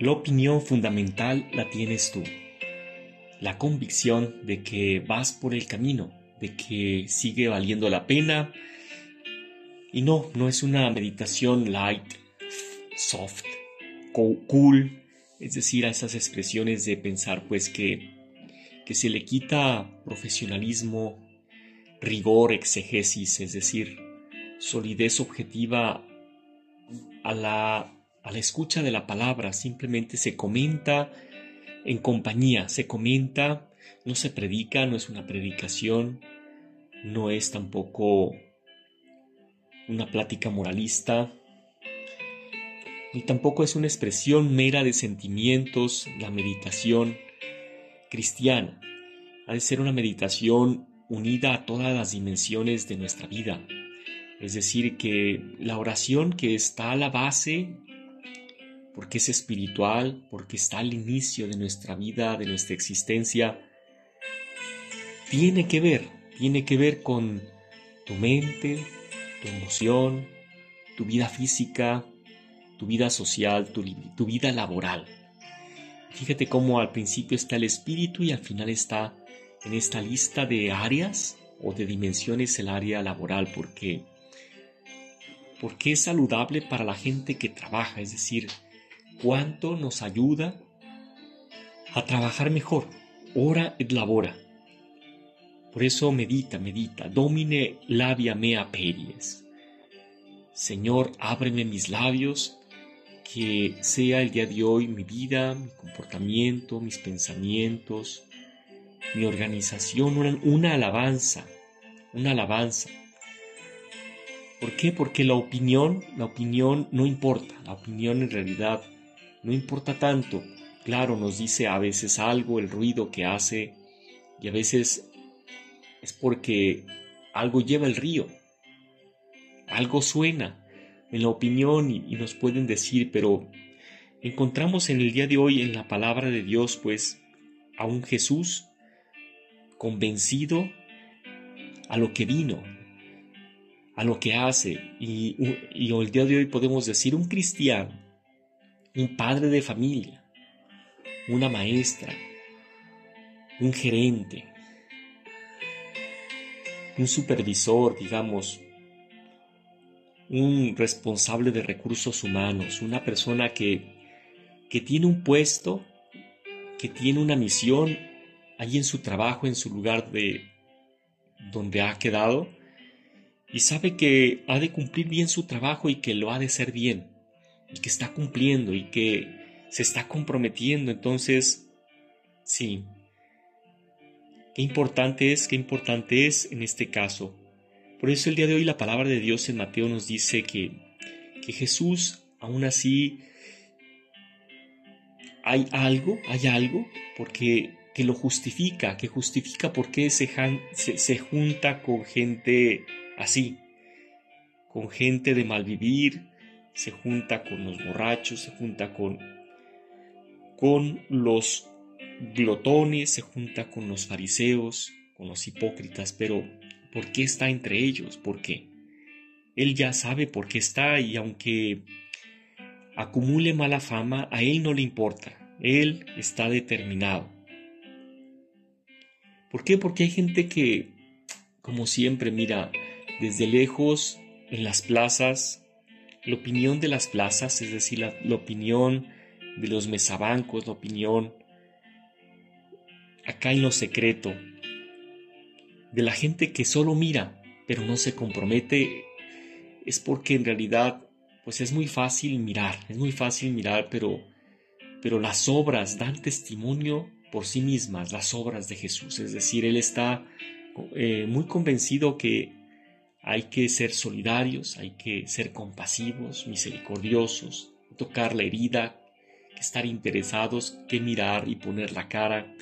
La opinión fundamental la tienes tú. La convicción de que vas por el camino, de que sigue valiendo la pena. Y no, no es una meditación light, soft, cool, es decir, a esas expresiones de pensar pues que, que se le quita profesionalismo, rigor, exegesis, es decir, solidez objetiva a la a la escucha de la palabra, simplemente se comenta en compañía, se comenta, no se predica, no es una predicación, no es tampoco una plática moralista, ni tampoco es una expresión mera de sentimientos, la meditación cristiana. Ha de ser una meditación unida a todas las dimensiones de nuestra vida. Es decir, que la oración que está a la base porque es espiritual, porque está al inicio de nuestra vida, de nuestra existencia, tiene que ver, tiene que ver con tu mente, tu emoción, tu vida física, tu vida social, tu, vida laboral. Fíjate cómo al principio está el espíritu y al final está en esta lista de áreas o de dimensiones el área laboral, porque porque es saludable para la gente que trabaja, es decir, cuánto nos ayuda a trabajar mejor. Ora et labora. Por eso medita, medita. Domine labia mea peries. Señor, ábreme mis labios, que sea el día de hoy mi vida, mi comportamiento, mis pensamientos, mi organización, una, una alabanza, una alabanza. ¿Por qué? Porque la opinión, la opinión no importa, la opinión en realidad no importa tanto. Claro, nos dice a veces algo, el ruido que hace, y a veces es porque algo lleva el río, algo suena en la opinión y, nos pueden decir, pero encontramos en el día de hoy en la palabra de Dios, pues, a un Jesús convencido a lo que vino, a lo que hace, y, y el día de hoy podemos decir un cristiano un padre de familia, una maestra, un gerente, un supervisor, digamos, un responsable de recursos humanos, una persona que, que tiene un puesto, que tiene una misión allí en su trabajo, en su lugar de donde ha quedado, y sabe que ha de cumplir bien su trabajo y que lo ha de hacer bien y que está cumpliendo y que se está comprometiendo. Entonces, sí, qué importante es, qué importante es en este caso. Por eso el día de hoy la palabra de Dios en Mateo nos dice que, que Jesús aún así hay algo, hay algo, porque que lo justifica, que justifica por qué se, se, se junta con gente así, con gente de malvivir, se junta con los borrachos, se junta con, con los glotones, se junta con los fariseos, con los hipócritas, pero ¿por qué está entre ellos? ¿Por qué? Él ya sabe por qué está y aunque acumule mala fama, a él no le importa, él está determinado. ¿Por qué? Porque hay gente que, como siempre, mira, desde lejos, en las plazas, la opinión de las plazas, es decir, la, opinión de los mesabancos, la opinión acá en lo secreto, de la gente que solo mira, pero no se compromete, es porque en realidad, pues es muy fácil mirar, es muy fácil mirar, pero, pero las obras dan testimonio por sí mismas las obras de Jesús. Es decir, Él está eh, muy convencido que hay que ser solidarios, hay que ser compasivos, misericordiosos, tocar la herida, estar interesados, que mirar y poner la cara.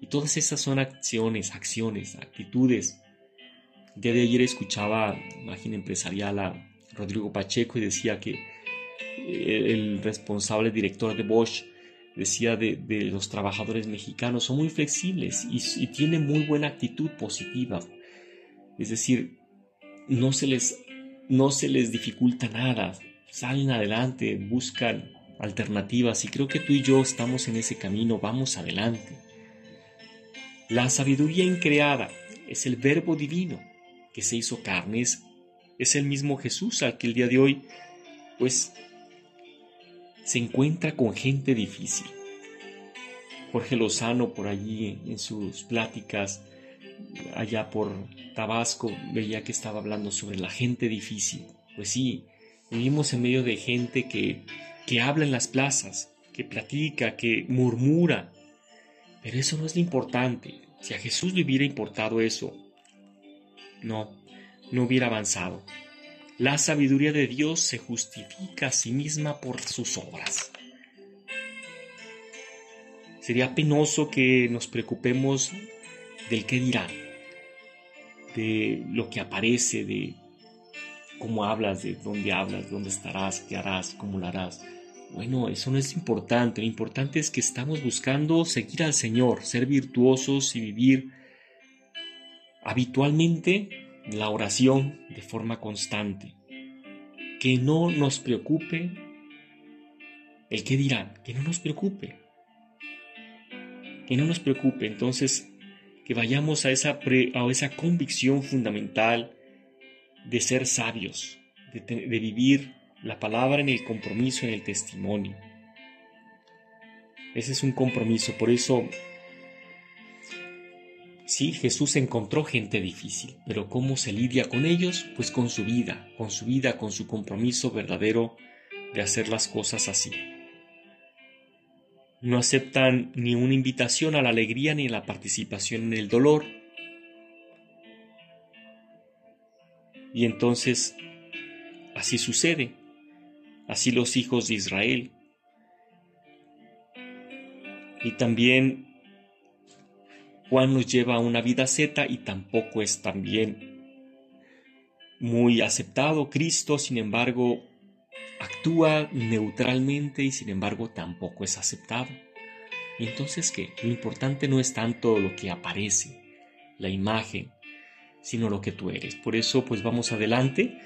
Y todas esas son acciones, acciones, actitudes. El día de ayer escuchaba Imagen Empresarial a Rodrigo Pacheco y decía que eh, el responsable director de Bosch decía de, los trabajadores mexicanos, son muy flexibles y, tienen muy buena actitud positiva. Es decir, no se les, no se les dificulta nada, salen adelante, buscan alternativas y creo que tú y yo estamos en ese camino, vamos adelante. La sabiduría increada es el verbo divino que se hizo carne, es, el mismo Jesús al que el día de hoy pues se encuentra con gente difícil. Jorge Lozano por allí en sus pláticas allá por Tabasco veía que estaba hablando sobre la gente difícil. Pues sí, vivimos en medio de gente que, que habla en las plazas, que platica, que murmura. Pero eso no es lo importante. Si a Jesús le hubiera importado eso, no, no hubiera avanzado. La sabiduría de Dios se justifica a sí misma por sus obras. Sería penoso que nos preocupemos del qué dirán, de lo que aparece, de cómo hablas, de dónde hablas, dónde estarás, qué harás, cómo lo harás. Bueno, eso no es importante. Lo importante es que estamos buscando seguir al Señor, ser virtuosos y vivir habitualmente la oración de forma constante. Que no nos preocupe el que dirán, que no nos preocupe. Que no nos preocupe. Entonces, que vayamos a esa, a esa convicción fundamental de ser sabios, de, de vivir la palabra en el compromiso, en el testimonio. Ese es un compromiso, por eso Sí, Jesús encontró gente difícil, pero ¿cómo se lidia con ellos? Pues con su vida, con su vida, con su compromiso verdadero de hacer las cosas así. No aceptan ni una invitación a la alegría ni a la participación en el dolor. Y entonces, así sucede. Así los hijos de Israel. Y también Juan nos lleva a una vida zeta y tampoco es también muy aceptado. Cristo, sin embargo, actúa neutralmente y sin embargo tampoco es aceptado. Entonces, ¿qué? Lo importante no es tanto lo que aparece, la imagen, sino lo que tú eres. Por eso, pues vamos adelante.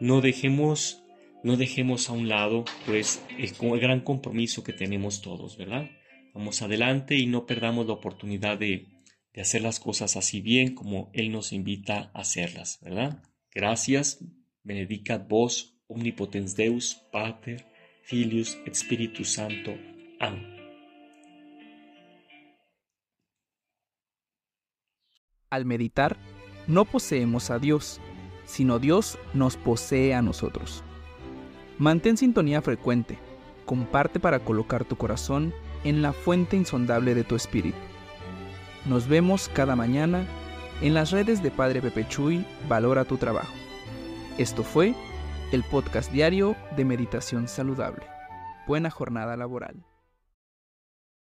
No dejemos, no dejemos a un lado, pues, el, el gran compromiso que tenemos todos, ¿verdad? Vamos adelante y no perdamos la oportunidad de de hacer las cosas así bien como Él nos invita a hacerlas, ¿verdad? Gracias, benedicat vos, omnipotens Deus, Pater, Filius, Espíritu Santo. Amén. Al meditar, no poseemos a Dios, sino Dios nos posee a nosotros. Mantén sintonía frecuente, comparte para colocar tu corazón en la fuente insondable de tu espíritu nos vemos cada mañana en las redes de Padre Pepe Chuy, Valora tu Trabajo. Esto fue el podcast diario de Meditación Saludable. Buena jornada laboral.